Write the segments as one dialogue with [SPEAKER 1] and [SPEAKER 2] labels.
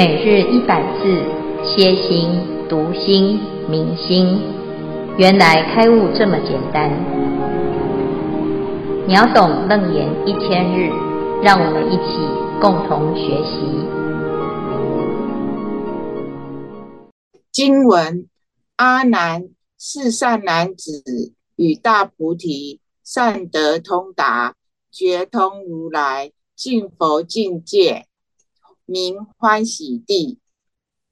[SPEAKER 1] 每日一百字，歇心、读心、明心，原来开悟这么简单。秒懂楞严一千日，让我们一起共同学习。
[SPEAKER 2] 经文：阿难，是善男子与大菩提善得通达，觉通如来净佛境界。名欢喜地。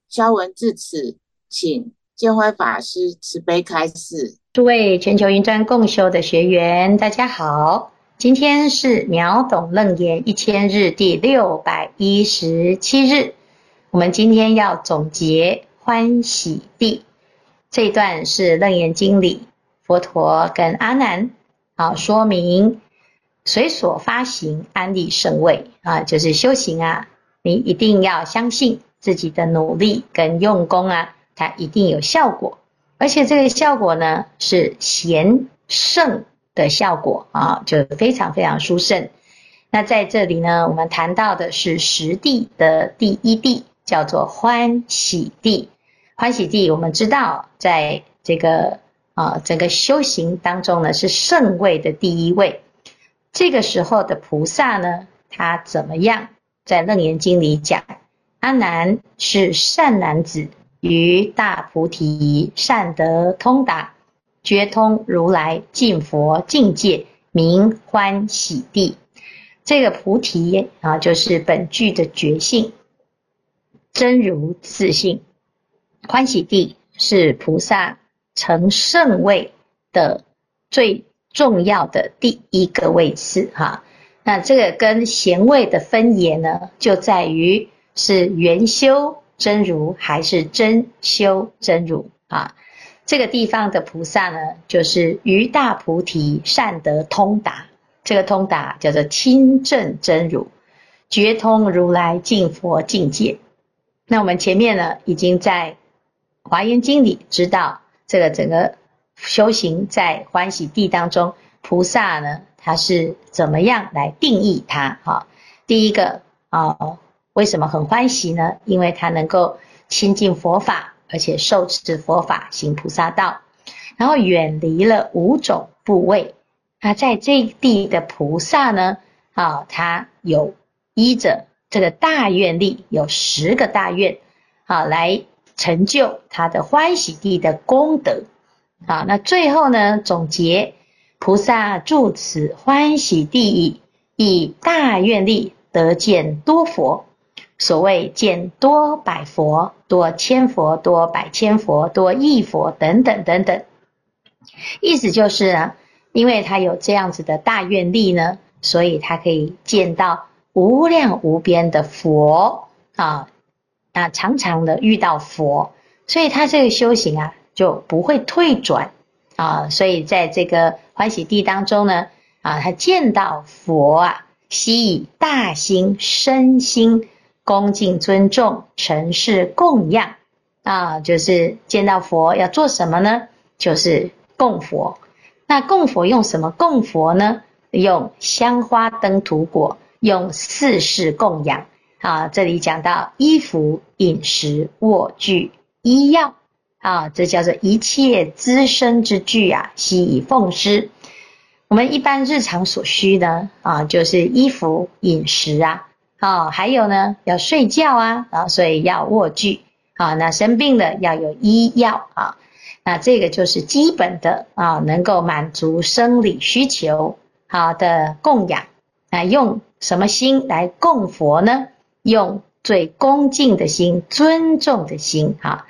[SPEAKER 2] 消文至此，请见辉法师慈悲开示。
[SPEAKER 1] 诸位全球云端共修的学员，大家好，今天是秒懂楞严一千日第六百一十七日。我们今天要总结欢喜地这一段，是楞严经里佛陀跟阿难啊说明随所发行安立胜位啊，就是修行啊。你一定要相信自己的努力跟用功啊，它一定有效果，而且这个效果呢是贤圣的效果啊，就非常非常殊胜。那在这里呢，我们谈到的是十地的第一地，叫做欢喜地。欢喜地，我们知道，在这个啊整个修行当中呢，是圣位的第一位。这个时候的菩萨呢，他怎么样？在《楞严经》里讲，阿难是善男子，于大菩提善得通达，觉通如来净佛境界，名欢喜地。这个菩提啊，就是本具的觉性，真如自性。欢喜地是菩萨成圣位的最重要的第一个位次，哈。那这个跟贤位的分野呢，就在于是圆修真如还是真修真如啊？这个地方的菩萨呢，就是于大菩提善得通达，这个通达叫做亲证真如，觉通如来净佛境界。那我们前面呢，已经在华严经里知道，这个整个修行在欢喜地当中，菩萨呢。他是怎么样来定义它？哈，第一个啊，为什么很欢喜呢？因为他能够亲近佛法，而且受持佛法，行菩萨道，然后远离了五种部位。那在这地的菩萨呢，啊，他有依着这个大愿力，有十个大愿，啊，来成就他的欢喜地的功德。啊，那最后呢，总结。菩萨住此欢喜地矣，以大愿力得见多佛。所谓见多百佛、多千佛、多百千佛、多亿佛等等等等，意思就是啊，因为他有这样子的大愿力呢，所以他可以见到无量无边的佛啊，那常常的遇到佛，所以他这个修行啊就不会退转。啊，所以在这个欢喜地当中呢，啊，他见到佛啊，悉以大心身心恭敬尊重，诚事供养啊，就是见到佛要做什么呢？就是供佛。那供佛用什么供佛呢？用香花灯土果，用四事供养啊。这里讲到衣服、饮食、卧具、医药。啊，这叫做一切资身之具啊，悉以奉施。我们一般日常所需呢，啊，就是衣服、饮食啊，啊，还有呢，要睡觉啊，啊，所以要卧具啊。那生病了要有医药啊。那这个就是基本的啊，能够满足生理需求好的供养。啊，用什么心来供佛呢？用最恭敬的心、尊重的心，哈。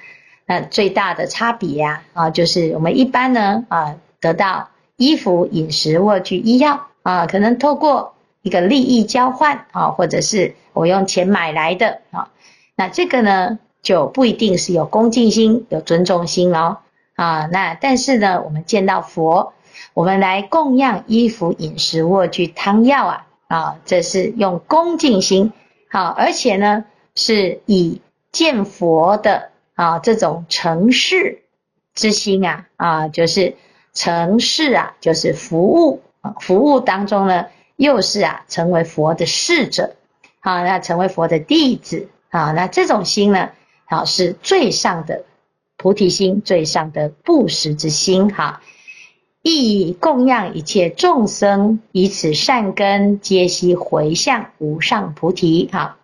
[SPEAKER 1] 那最大的差别呀，啊，就是我们一般呢，啊，得到衣服、饮食、卧具、医药，啊，可能透过一个利益交换，啊，或者是我用钱买来的，啊，那这个呢，就不一定是有恭敬心、有尊重心哦，啊，那但是呢，我们见到佛，我们来供养衣服、饮食、卧具、汤药啊，啊，这是用恭敬心，好，而且呢，是以见佛的。啊，这种成事之心啊，啊，就是成事啊，就是服务啊，服务当中呢，又是啊，成为佛的侍者，啊，那成为佛的弟子啊，那这种心呢，啊是最上的菩提心，最上的布施之心哈。亦以供养一切众生，以此善根，皆悉回向无上菩提哈。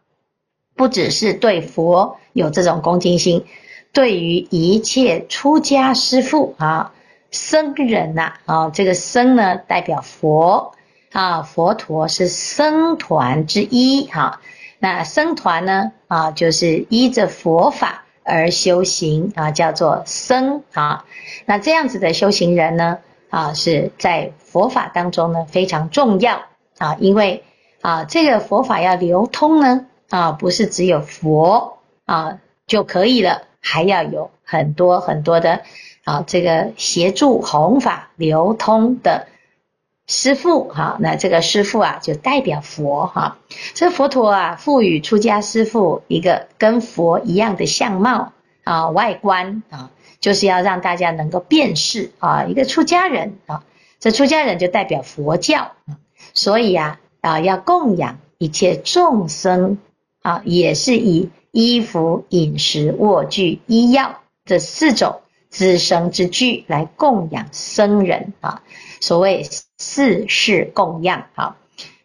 [SPEAKER 1] 不只是对佛有这种恭敬心，对于一切出家师父啊、僧人呐啊，这个僧呢代表佛啊，佛陀是僧团之一哈。那僧团呢啊，就是依着佛法而修行啊，叫做僧啊。那这样子的修行人呢啊，是在佛法当中呢非常重要啊，因为啊这个佛法要流通呢啊，不是只有佛啊就可以了，还要有很多很多的啊这个协助弘法流通的。师父哈，那这个师父啊，就代表佛哈。这佛陀啊，赋予出家师父一个跟佛一样的相貌啊，外观啊，就是要让大家能够辨识啊，一个出家人啊。这出家人就代表佛教，所以啊啊，要供养一切众生啊，也是以衣服、饮食、卧具、医药这四种资生之具来供养僧人啊。所谓四事供养，好，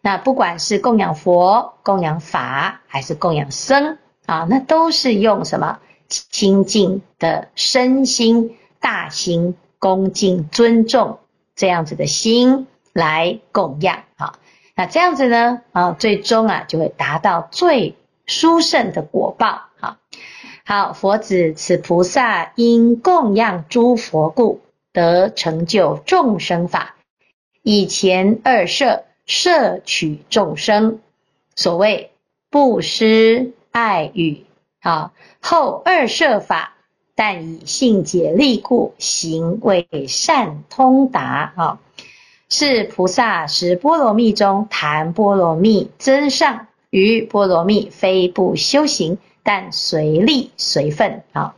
[SPEAKER 1] 那不管是供养佛、供养法，还是供养僧啊，那都是用什么清净的身心、大心、恭敬、尊重这样子的心来供养，好，那这样子呢，啊，最终啊就会达到最殊胜的果报，好，好，佛子此菩萨因供养诸佛故。得成就众生法，以前二摄摄取众生，所谓布施爱语，啊，后二摄法，但以信解力故，行为善通达，啊，是菩萨实波罗蜜中谈波罗蜜增上，于波罗蜜非不修行，但随力随分，啊，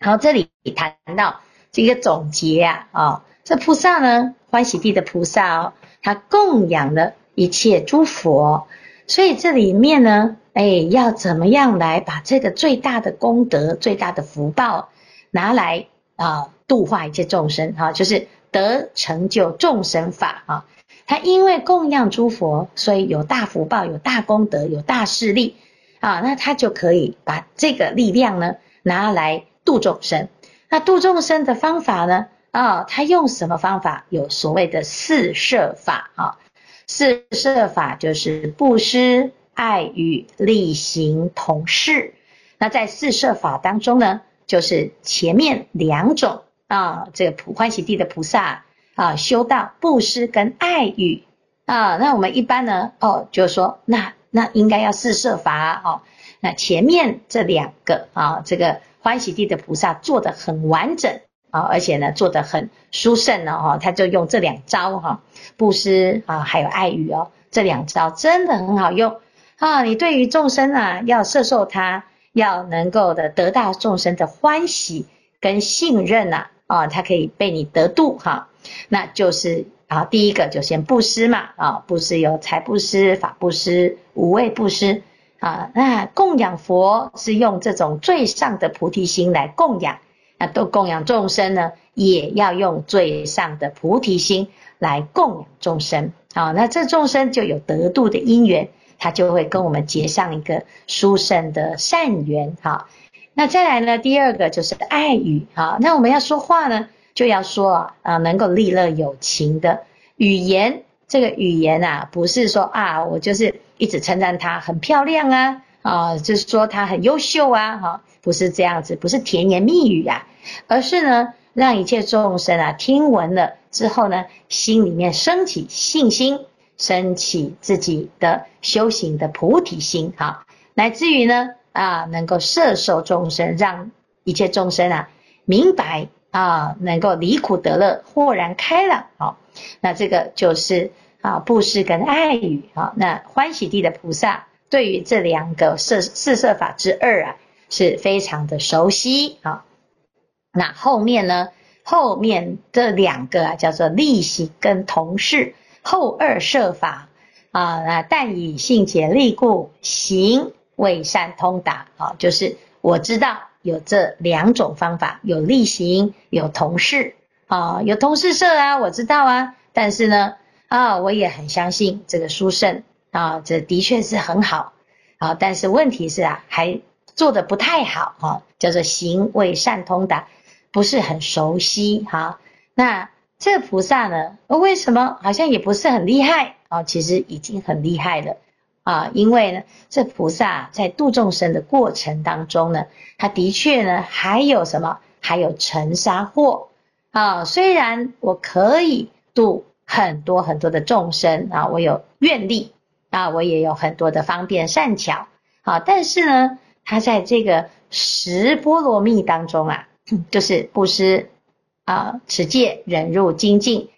[SPEAKER 1] 好，这里谈到。这个总结啊，啊、这菩萨呢，欢喜地的菩萨哦，他供养了一切诸佛，所以这里面呢，哎，要怎么样来把这个最大的功德、最大的福报拿来啊度化一切众生啊，就是得成就众生法啊。他因为供养诸佛，所以有大福报、有大功德、有大势力啊，那他就可以把这个力量呢拿来度众生。那度众生的方法呢？啊、他用什么方法？有所谓的四摄法啊、四摄法就是布施、爱语、力行、同事。那在四摄法当中呢，就是前面两种啊、这个普欢喜地的菩萨啊，修道布施跟爱语啊。那我们一般呢，哦，就是说，那那应该要四摄法哦。那前面这两个啊，这个。欢喜地的菩萨做得很完整啊，而且呢做得很殊胜呢哈，他就用这两招哈，布施啊，还有爱语哦，这两招真的很好用啊。你对于众生啊，要摄受他，要能够的得到众生的欢喜跟信任呐啊，他可以被你得度哈。那就是啊，第一个就先布施嘛啊，布施有财布施、法布施、无畏布施。啊，那供养佛是用这种最上的菩提心来供养，那都供养众生呢，也要用最上的菩提心来供养众生。好，那这众生就有得度的因缘，他就会跟我们结上一个殊胜的善缘。哈，那再来呢，第二个就是爱语。哈，那我们要说话呢，就要说啊，能够利乐有情的语言。这个语言啊，不是说啊，我就是一直称赞他很漂亮啊，啊，就是说他很优秀啊，哈，不是这样子，不是甜言蜜语啊，而是呢，让一切众生啊听闻了之后呢，心里面升起信心，升起自己的修行的菩提心，哈，乃至于呢，啊，能够摄受众生，让一切众生啊明白啊，能够离苦得乐，豁然开朗，好。那这个就是啊，布施跟爱语啊。那欢喜地的菩萨对于这两个四四色法之二啊，是非常的熟悉啊。那后面呢，后面这两个啊，叫做利行跟同事，后二设法啊。那但以信解力故，行为善通达啊，就是我知道有这两种方法，有例行，有同事啊，有同事社啊，我知道啊，但是呢啊，我也很相信这个书圣啊，这的确是很好啊，但是问题是啊，还做得不太好啊，叫做行为善通达，不是很熟悉哈。那这菩萨呢，为什么好像也不是很厉害啊？其实已经很厉害了。啊，因为呢，这菩萨在度众生的过程当中呢，他的确呢还有什么？还有尘沙祸啊。虽然我可以度很多很多的众生啊，我有愿力啊，我也有很多的方便善巧啊，但是呢，他在这个十波罗蜜当中啊，就是布施啊、持戒、忍辱、精进。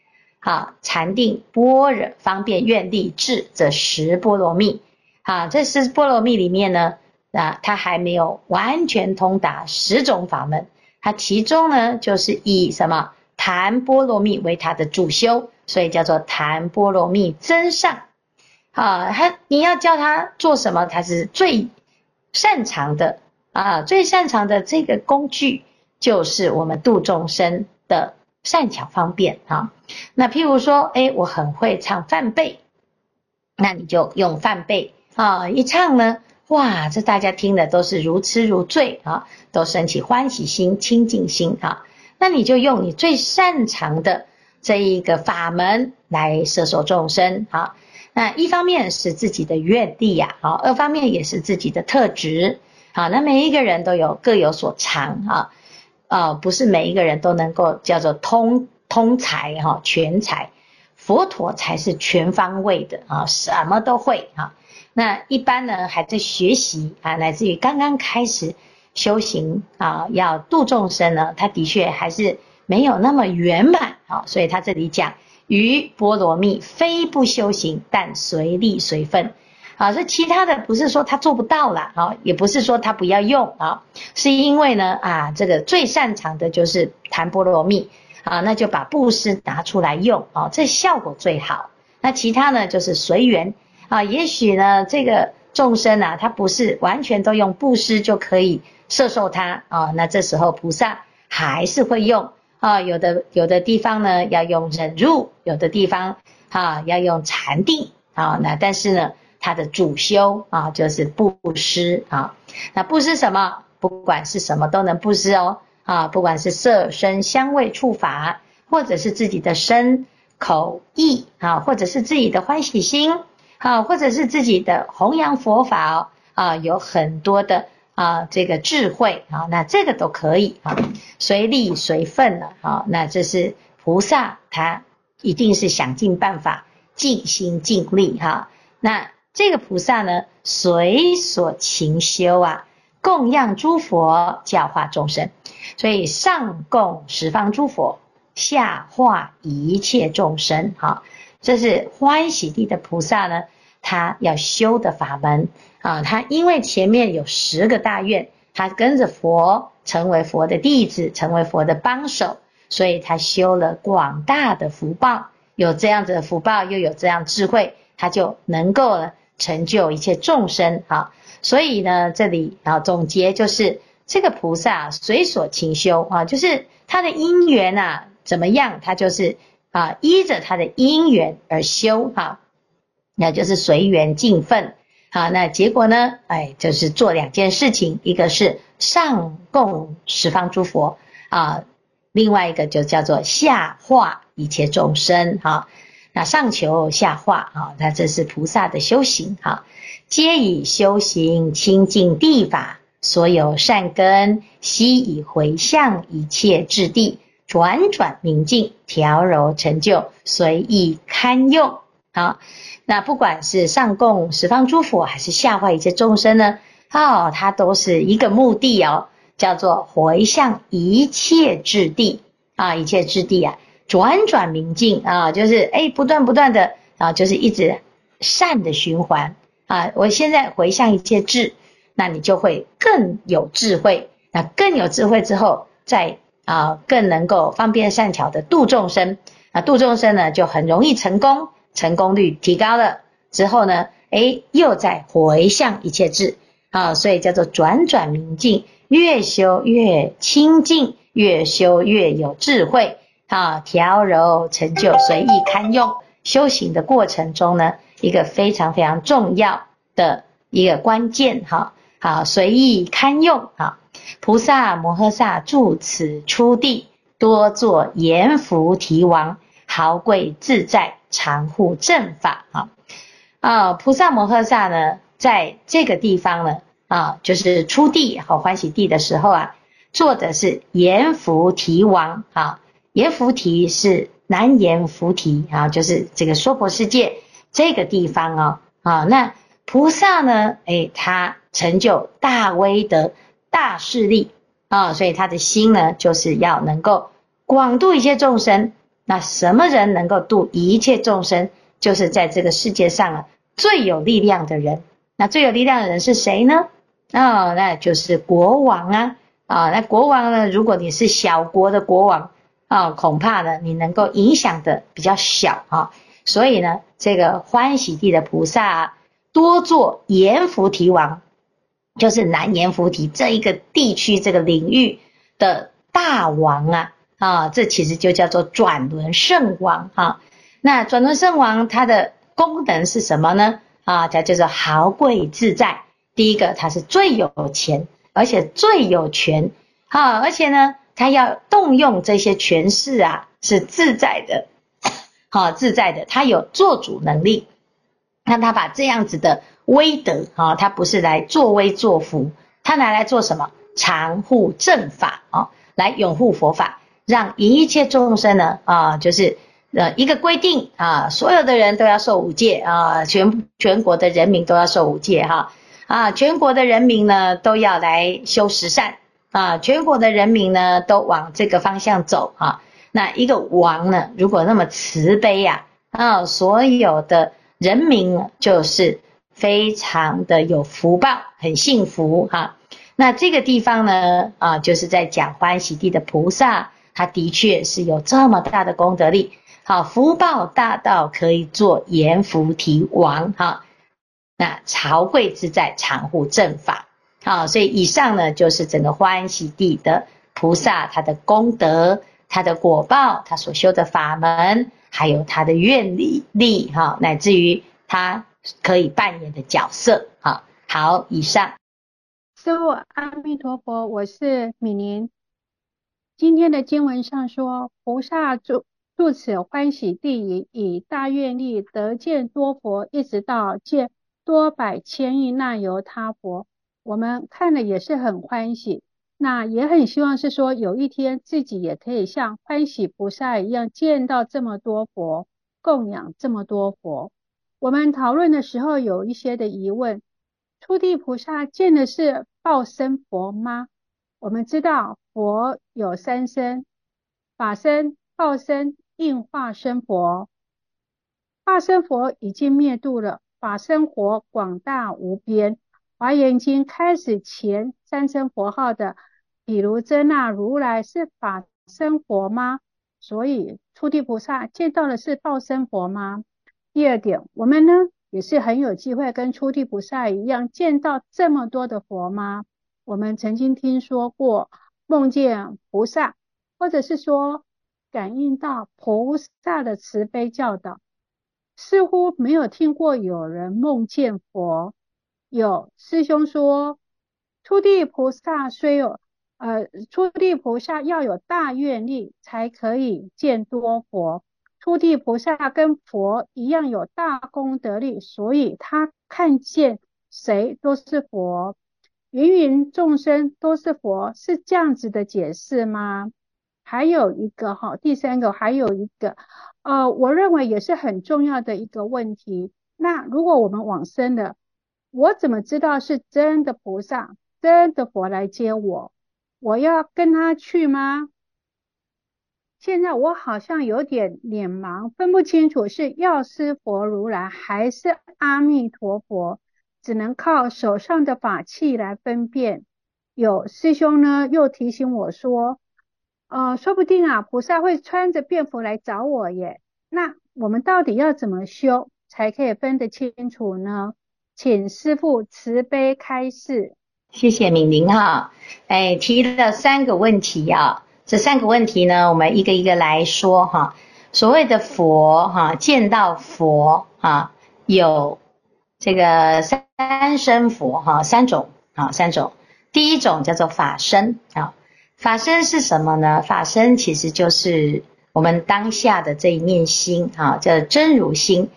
[SPEAKER 1] 好，禅定、般若、方便、愿力、智这十波罗蜜。啊，这十波罗蜜里面呢，啊，它还没有完全通达十种法门。它其中呢，就是以什么檀波罗蜜为它的主修，所以叫做檀波罗蜜真上。啊，他你要叫他做什么，他是最擅长的啊，最擅长的这个工具就是我们度众生的。善巧方便啊，那譬如说，诶，我很会唱梵呗，那你就用梵呗啊，一唱呢，哇，这大家听的都是如痴如醉啊，都升起欢喜心、清净心啊，那你就用你最擅长的这一个法门来摄受众生啊，那一方面是自己的愿力呀，啊，二方面也是自己的特质啊，那每一个人都有各有所长啊。啊，不是每一个人都能够叫做通通才哈，全才，佛陀才是全方位的啊，什么都会啊。那一般呢还在学习啊，乃至于刚刚开始修行啊，要度众生呢，他的确还是没有那么圆满啊。所以他这里讲，于波罗蜜非不修行，但随力随分。啊，这其他的不是说他做不到了啊，也不是说他不要用啊，是因为呢啊，这个最擅长的就是谈波罗蜜啊，那就把布施拿出来用啊，这效果最好。那其他呢就是随缘啊，也许呢这个众生啊，他不是完全都用布施就可以摄受他啊，那这时候菩萨还是会用啊，有的有的地方呢要用忍辱，有的地方啊要用禅定啊，那但是呢。他的主修啊，就是布施啊。那布施什么？不管是什么都能布施哦啊，不管是色声香味触法，或者是自己的身口意啊，或者是自己的欢喜心啊，或者是自己的弘扬佛法哦啊，有很多的啊这个智慧啊，那这个都可以啊，随力随分了啊。那这是菩萨，他一定是想尽办法，尽心尽力哈。那这个菩萨呢，随所勤修啊，供养诸佛，教化众生。所以上供十方诸佛，下化一切众生。好，这是欢喜地的菩萨呢，他要修的法门啊。他因为前面有十个大愿，他跟着佛成为佛的弟子，成为佛的帮手，所以他修了广大的福报。有这样子的福报，又有这样智慧，他就能够了。成就一切众生啊，所以呢，这里啊总结就是这个菩萨随所勤修啊，就是他的因缘啊怎么样，他就是啊依着他的因缘而修哈，那就是随缘尽分啊。那结果呢，哎，就是做两件事情，一个是上供十方诸佛啊，另外一个就叫做下化一切众生哈。那上求下化啊，那这是菩萨的修行哈，皆以修行清净地法，所有善根悉以回向一切智地，转转明净，调柔成就，随意堪用。好，那不管是上供十方诸佛，还是下化一切众生呢，哦，它都是一个目的哦，叫做回向一切智地啊，一切智地啊。转转明镜啊，就是诶不断不断的啊，就是一直善的循环啊。我现在回向一切智，那你就会更有智慧。那更有智慧之后，再啊更能够方便善巧的度众生。那度众生呢，就很容易成功，成功率提高了之后呢，诶又再回向一切智啊，所以叫做转转明镜，越修越清净，越修越有智慧啊，调柔成就随意堪用。修行的过程中呢，一个非常非常重要的一个关键哈，好随意堪用啊。菩萨摩诃萨住此出地，多作阎浮提王，豪贵自在，常护正法啊。啊，菩萨摩诃萨呢，在这个地方呢，啊，就是出地好欢喜地的时候啊，做的是阎浮提王啊。阎浮提是南阎浮提啊，就是这个娑婆世界这个地方哦。啊，那菩萨呢，诶，他成就大威德、大势力啊，所以他的心呢，就是要能够广度一切众生。那什么人能够度一切众生？就是在这个世界上啊，最有力量的人。那最有力量的人是谁呢？哦，那就是国王啊！啊，那国王呢？如果你是小国的国王啊，恐怕呢，你能够影响的比较小啊。所以呢，这个欢喜地的菩萨啊，多做阎浮提王，就是南阎浮提这一个地区这个领域的大王啊！啊，这其实就叫做转轮圣王啊。那转轮圣王他的功能是什么呢？啊，他就是豪贵自在。第一个，他是最有钱，而且最有权，啊，而且呢，他要动用这些权势啊，是自在的，好自在的，他有做主能力。那他把这样子的威德啊，他不是来作威作福，他拿来做什么？常护正法啊，来拥护佛法，让一切众生呢啊，就是。呃，一个规定啊，所有的人都要受五戒啊，全全国的人民都要受五戒哈啊，全国的人民呢都要来修十善啊，全国的人民呢都往这个方向走啊。那一个王呢，如果那么慈悲呀啊，所有的人民就是非常的有福报，很幸福哈。那这个地方呢啊，就是在讲欢喜地的菩萨，他的确是有这么大的功德力。好，福报大到可以做阎浮提王哈，那豪贵自在，常护正法。好，所以以上呢就是整个欢喜地的菩萨他的功德、他的果报、他所修的法门，还有他的愿力力哈，乃至于他可以扮演的角色。好，好，以上。
[SPEAKER 3] 师父阿弥陀佛，我是米宁。今天的经文上说，菩萨住。住此欢喜地，以以大愿力得见多佛，一直到见多百千亿那由他佛。我们看了也是很欢喜，那也很希望是说有一天自己也可以像欢喜菩萨一样见到这么多佛，供养这么多佛。我们讨论的时候有一些的疑问：初地菩萨见的是报身佛吗？我们知道佛有三身：法身、报身。应化身佛，化身佛已经灭度了，法身佛广大无边。华严经开始前三声佛号的，比如遮那如来是法身佛吗？所以初地菩萨见到的是报身佛吗？第二点，我们呢也是很有机会跟初地菩萨一样见到这么多的佛吗？我们曾经听说过梦见菩萨，或者是说。感应到菩萨的慈悲教导，似乎没有听过有人梦见佛。有师兄说，初地菩萨虽有，呃，初地菩萨要有大愿力才可以见多佛。初地菩萨跟佛一样有大功德力，所以他看见谁都是佛，芸芸众生都是佛，是这样子的解释吗？还有一个哈，第三个还有一个，呃，我认为也是很重要的一个问题。那如果我们往生了，我怎么知道是真的菩萨、真的佛来接我？我要跟他去吗？现在我好像有点脸盲，分不清楚是药师佛如来还是阿弥陀佛，只能靠手上的法器来分辨。有师兄呢，又提醒我说。呃，说不定啊，菩萨会穿着便服来找我耶。那我们到底要怎么修才可以分得清楚呢？请师父慈悲开示。
[SPEAKER 1] 谢谢敏玲哈，哎，提了三个问题啊，这三个问题呢，我们一个一个来说哈。所谓的佛哈，见到佛哈，有这个三身佛哈，三种啊，三种。第一种叫做法身啊，法身是什么呢？法身其实就是我们当下的这一念心啊，叫真如心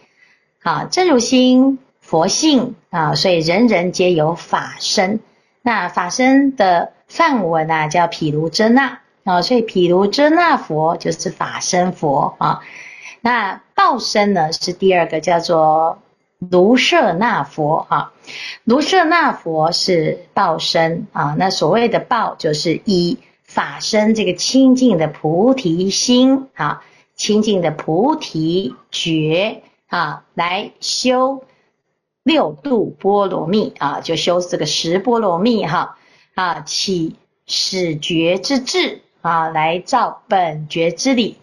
[SPEAKER 1] 啊，真如心佛性啊，所以人人皆有法身。那法身的梵文啊，叫毗卢遮那啊，所以毗卢遮那佛就是法身佛啊。那报身呢，是第二个叫做卢舍那佛啊。卢舍那佛是报身啊。那所谓的报，就是以法身这个清净的菩提心啊，清净的菩提觉啊，来修。六度波罗蜜啊，就修这个十波罗蜜哈啊，起始觉之智啊，来照本觉之理，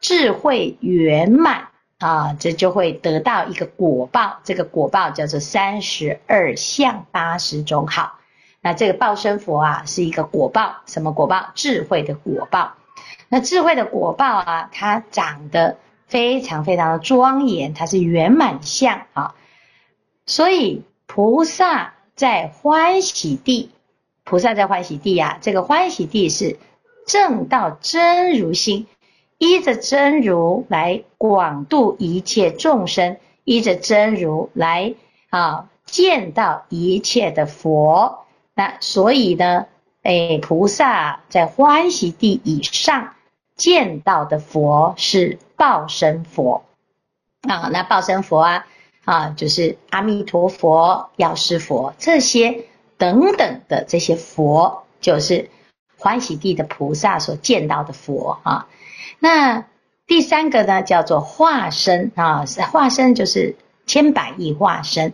[SPEAKER 1] 智慧圆满啊，这就会得到一个果报。这个果报叫做三十二相八十种好。那这个报身佛啊，是一个果报，什么果报？智慧的果报。那智慧的果报啊，它长得非常非常的庄严，它是圆满相啊。所以菩萨在欢喜地，菩萨在欢喜地呀、啊，这个欢喜地是正道真如心，依着真如来广度一切众生，依着真如来啊见到一切的佛。那所以呢，哎，菩萨在欢喜地以上见到的佛是报身佛啊，那报身佛啊。啊，就是阿弥陀佛、药师佛这些等等的这些佛，就是欢喜地的菩萨所见到的佛啊。那第三个呢，叫做化身啊，化身就是千百亿化身。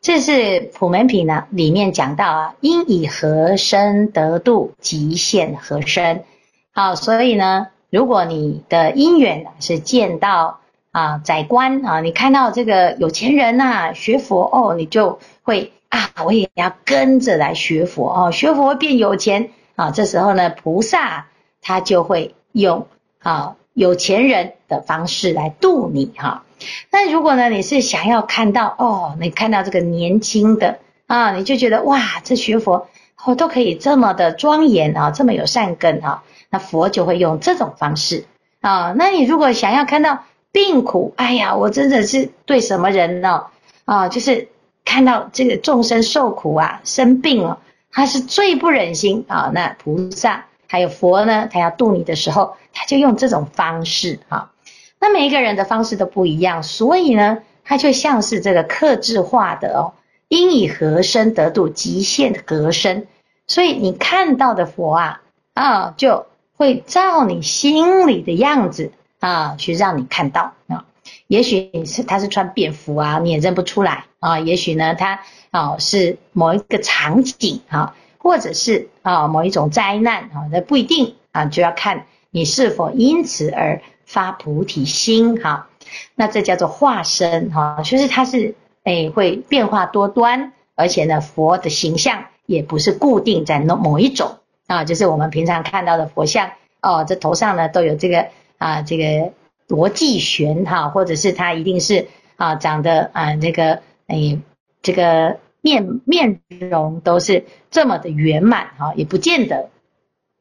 [SPEAKER 1] 这是普门品呢里面讲到啊，因以何身得度，即现何身。好，所以呢，如果你的因缘是见到。啊，宰官啊，你看到这个有钱人呐、啊，学佛哦，你就会啊，我也要跟着来学佛哦，学佛变有钱啊。这时候呢，菩萨他就会用啊有钱人的方式来度你哈。那如果呢，你是想要看到哦，你看到这个年轻的啊，你就觉得哇，这学佛哦都可以这么的庄严啊，这么有善根啊，那佛就会用这种方式啊。那你如果想要看到。病苦，哎呀，我真的是对什么人呢？啊，就是看到这个众生受苦啊，生病了，他是最不忍心啊。那菩萨还有佛呢，他要度你的时候，他就用这种方式啊。那每一个人的方式都不一样，所以呢，他就像是这个克制化的哦，因以和身得度，即现何身。所以你看到的佛啊，啊，就会照你心里的样子。啊，去让你看到啊，也许你是他是穿便服啊，你也认不出来啊。也许呢，他啊是某一个场景啊，或者是啊某一种灾难啊，那不一定啊，就要看你是否因此而发菩提心哈。那这叫做化身哈，就是它是诶会变化多端，而且呢，佛的形象也不是固定在某某一种啊，就是我们平常看到的佛像哦，这头上呢都有这个。啊，这个逻辑悬哈，或者是他一定是啊，长得啊，那个哎，这个面面容都是这么的圆满哈，也不见得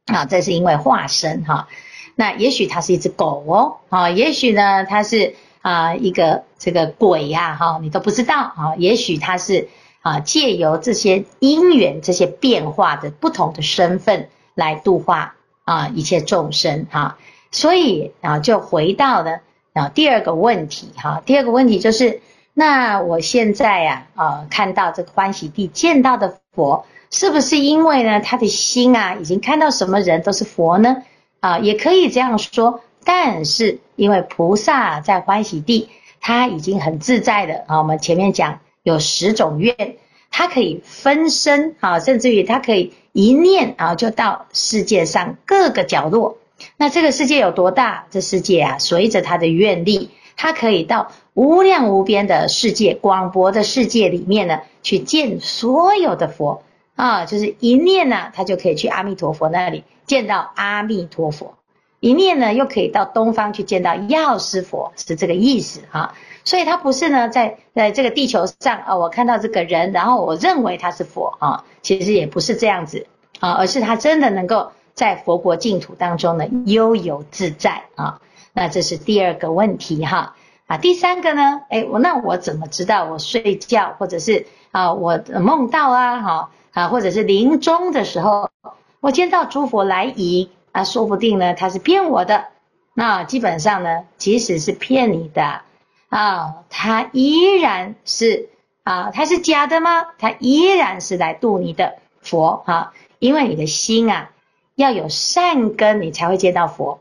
[SPEAKER 1] 啊，这是因为化身哈。那也许它是一只狗哦，啊，也许呢它是啊一个这个鬼呀哈，你都不知道啊。也许它是啊借由这些因缘、这些变化的不同的身份来度化啊一切众生哈。所以啊，就回到了啊第二个问题哈。第二个问题就是，那我现在呀啊看到这个欢喜地见到的佛，是不是因为呢他的心啊已经看到什么人都是佛呢？啊，也可以这样说。但是因为菩萨在欢喜地，他已经很自在的啊。我们前面讲有十种愿，他可以分身啊，甚至于他可以一念啊就到世界上各个角落。那这个世界有多大？这世界啊，随着他的愿力，他可以到无量无边的世界、广博的世界里面呢，去见所有的佛啊，就是一念呢、他就可以去阿弥陀佛那里见到阿弥陀佛；一念呢，又可以到东方去见到药师佛，是这个意思哈。所以他不是呢，在在这个地球上啊，我看到这个人，然后我认为他是佛啊，其实也不是这样子啊，而是他真的能够在佛国净土当中呢，悠游自在啊。那这是第二个问题哈啊，第三个呢，诶，我那我怎么知道我睡觉或者是啊我梦到啊哈啊或者是临终的时候，我见到诸佛来迎啊，说不定呢他是骗我的，那基本上呢，即使是骗你的。啊，他依然是啊，他是假的吗？他依然是来度你的佛啊，因为你的心啊要有善根，你才会见到佛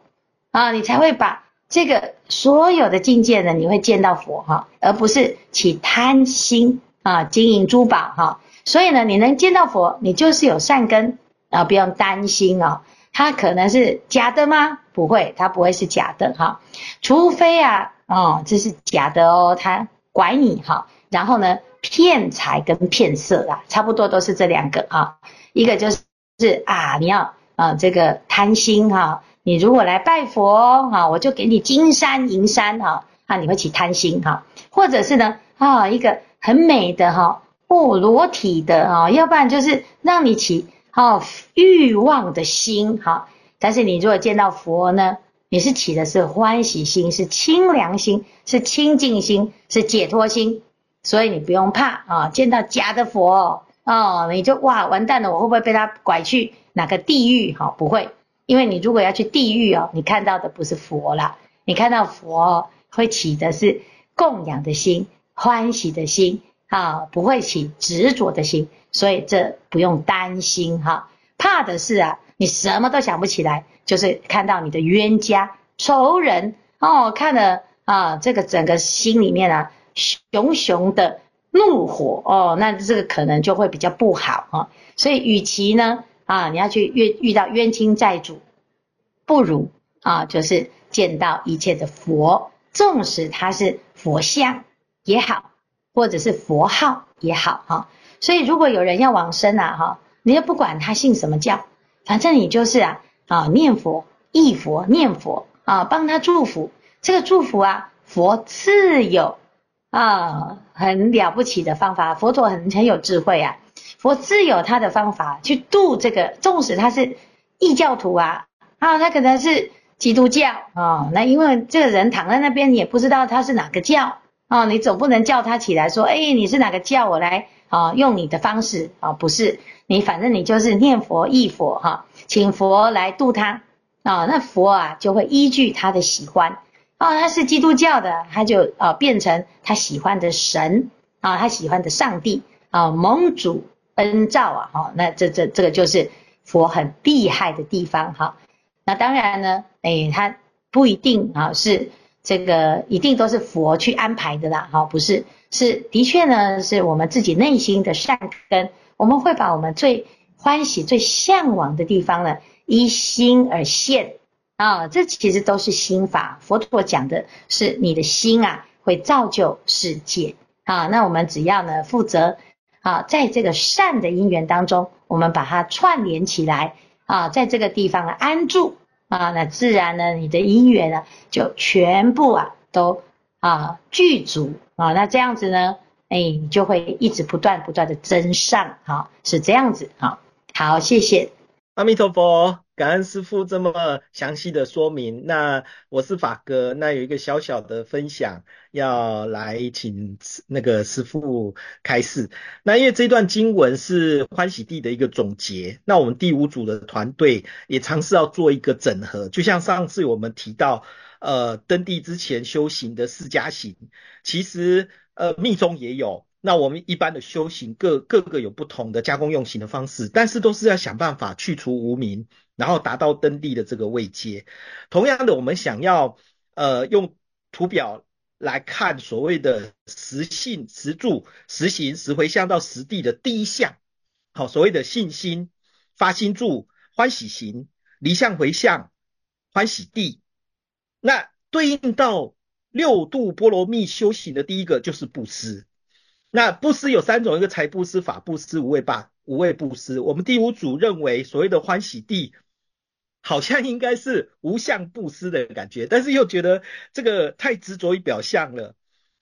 [SPEAKER 1] 啊，你才会把这个所有的境界呢，你会见到佛哈，而不是起贪心啊，金银珠宝哈。所以呢，你能见到佛，你就是有善根啊，不用担心啊，他可能是假的吗？不会，他不会是假的哈，除非啊。哦，这是假的哦，他拐你哈，然后呢，骗财跟骗色啊，差不多都是这两个啊，一个就是啊，你要啊这个贪心哈，你如果来拜佛哈，我就给你金山银山哈，啊你会起贪心哈，或者是呢啊一个很美的哈，哦裸体的啊，要不然就是让你起哦欲望的心哈，但是你如果见到佛呢？你是起的是欢喜心，是清凉心，是清净心，是解脱心，所以你不用怕啊！见到假的佛哦，你就哇完蛋了，我会不会被他拐去哪个地狱？哈，不会，因为你如果要去地狱哦，你看到的不是佛啦，你看到佛会起的是供养的心、欢喜的心啊，不会起执着的心，所以这不用担心哈。怕的是啊，你什么都想不起来。就是看到你的冤家、仇人哦，看了啊，这个整个心里面啊，熊熊的怒火哦，那这个可能就会比较不好啊。所以，与其呢啊，你要去遇遇到冤亲债主，不如啊，就是见到一切的佛，纵使他是佛像也好，或者是佛号也好哈。所以，如果有人要往生啊哈，你也不管他信什么教，反正你就是啊。啊，念佛、忆佛、念佛啊，帮他祝福。这个祝福啊，佛自有啊很了不起的方法。佛陀很很有智慧啊，佛自有他的方法去度这个。纵使他是异教徒啊，啊，他可能是基督教啊，那因为这个人躺在那边，你也不知道他是哪个教啊，你总不能叫他起来说，哎，你是哪个教？我来啊，用你的方式啊，不是。你反正你就是念佛忆佛哈，请佛来度他啊，那佛啊就会依据他的喜欢哦，他是基督教的，他就啊变成他喜欢的神啊，他喜欢的上帝啊，蒙主恩照啊，哈，那这这这个就是佛很厉害的地方哈。那当然呢，诶，他不一定啊是这个一定都是佛去安排的啦，哈，不是，是的确呢是我们自己内心的善根。我们会把我们最欢喜、最向往的地方呢，依心而现啊，这其实都是心法。佛陀讲的是你的心啊，会造就世界啊。那我们只要呢，负责啊，在这个善的因缘当中，我们把它串联起来啊，在这个地方安住啊，那自然呢，你的因缘呢，就全部啊都啊具足啊。那这样子呢？哎，你就会一直不断不断的增上，啊，是这样子，哈，好，谢谢。
[SPEAKER 4] 阿弥陀佛，感恩师傅这么详细的说明。那我是法哥，那有一个小小的分享要来请那个师傅开示。那因为这段经文是欢喜地的一个总结，那我们第五组的团队也尝试要做一个整合，就像上次我们提到，呃，登地之前修行的四加行，其实。呃，密宗也有，那我们一般的修行各各个有不同的加功用行的方式，但是都是要想办法去除无明，然后达到登地的这个位阶。同样的，我们想要呃用图表来看所谓的实信、实住、实行、实回向到实地的第一项，好，所谓的信心、发心住、欢喜行、离相回向、欢喜地，那对应到六度波罗蜜修行的第一个就是布施。那布施有三种，一个财布施、法布施、无畏吧、无畏布施。我们第五组认为，所谓的欢喜地，好像应该是无相布施的感觉，但是又觉得这个太执着于表象了。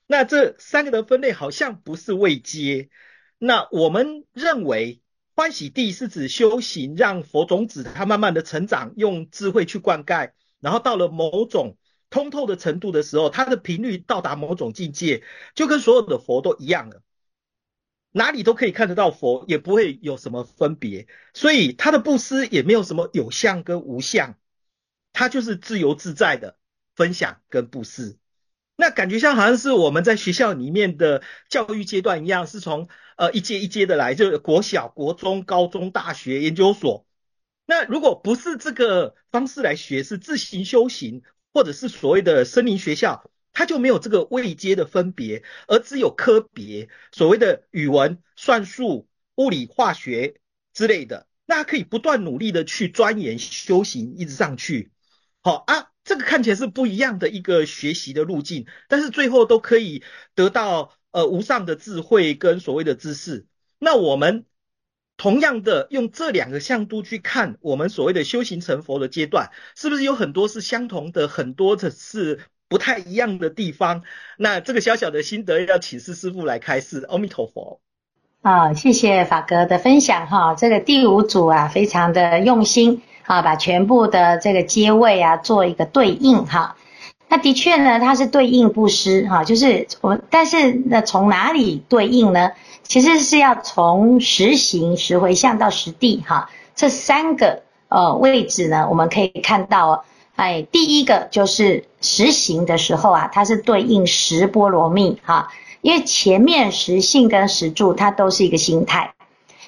[SPEAKER 4] 那这三个的分类好像不是未接。那我们认为，欢喜地是指修行，让佛种子它慢慢的成长，用智慧去灌溉，然后到了某种通透的程度的时候，它的频率到达某种境界，就跟所有的佛都一样了，哪里都可以看得到佛，也不会有什么分别，所以他的布施也没有什么有相跟无相，他就是自由自在的分享跟布施。那感觉像好像是我们在学校里面的教育阶段一样，是从呃一阶一阶的来，就是国小、国中、高中、大学、研究所。那如果不是这个方式来学，是自行修行。或者是所谓的森林学校，它就没有这个位阶的分别，而只有科别，所谓的语文、算术、物理、化学之类的，那可以不断努力的去钻研修行，一直上去。好啊，这个看起来是不一样的一个学习的路径，但是最后都可以得到呃无上的智慧跟所谓的知识。那我们。同样的，用这两个向度去看我们所谓的修行成佛的阶段，是不是有很多是相同的，很多的是不太一样的地方？那这个小小的心得要请示师父来开示。阿弥陀佛。
[SPEAKER 1] 啊，谢谢法哥的分享哈。这个第五组啊，非常的用心啊，把全部的这个阶位啊做一个对应哈。那的确呢，它是对应布施哈，就是我，但是那从哪里对应呢？其实是要从实行、实回向到实地哈，这三个呃位置呢，我们可以看到，哎，第一个就是实行的时候啊，它是对应十波罗蜜哈，因为前面实性跟实住它都是一个心态，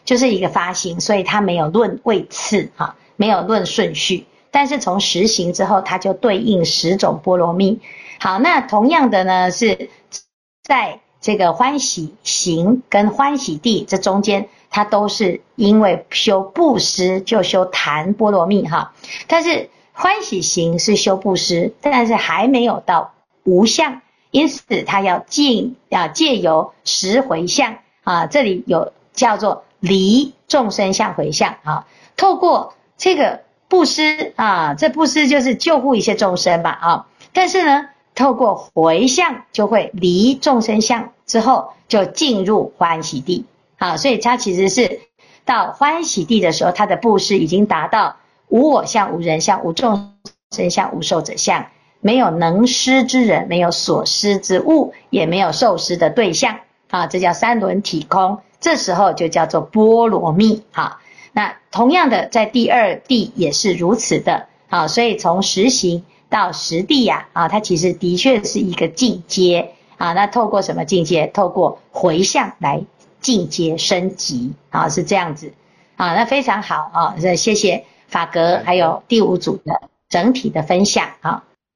[SPEAKER 1] 就是一个发心，所以它没有论位次哈，没有论顺序，但是从实行之后，它就对应十种波罗蜜。好，那同样的呢，是在。这个欢喜行跟欢喜地这中间，它都是因为修布施就修檀波罗蜜哈。但是欢喜行是修布施，但是还没有到无相，因此它要进要借由十回向啊。这里有叫做离众生相回向啊，透过这个布施啊，这布施就是救护一些众生吧啊。但是呢。透过回向就会离众生相，之后就进入欢喜地，好，所以他其实是到欢喜地的时候，他的布施已经达到无我相、无人相、无众生相、无寿者相，没有能施之人，没有所施之物，也没有受施的对象，啊，这叫三轮体空，这时候就叫做波罗蜜，好，那同样的在第二地也是如此的，好，所以从实行。到实地呀，啊，它其实的确是一个进阶啊。那透过什么进阶？透过回向来进阶升级啊，是这样子啊。那非常好啊，那谢谢法格还有第五组的整体的分享啊。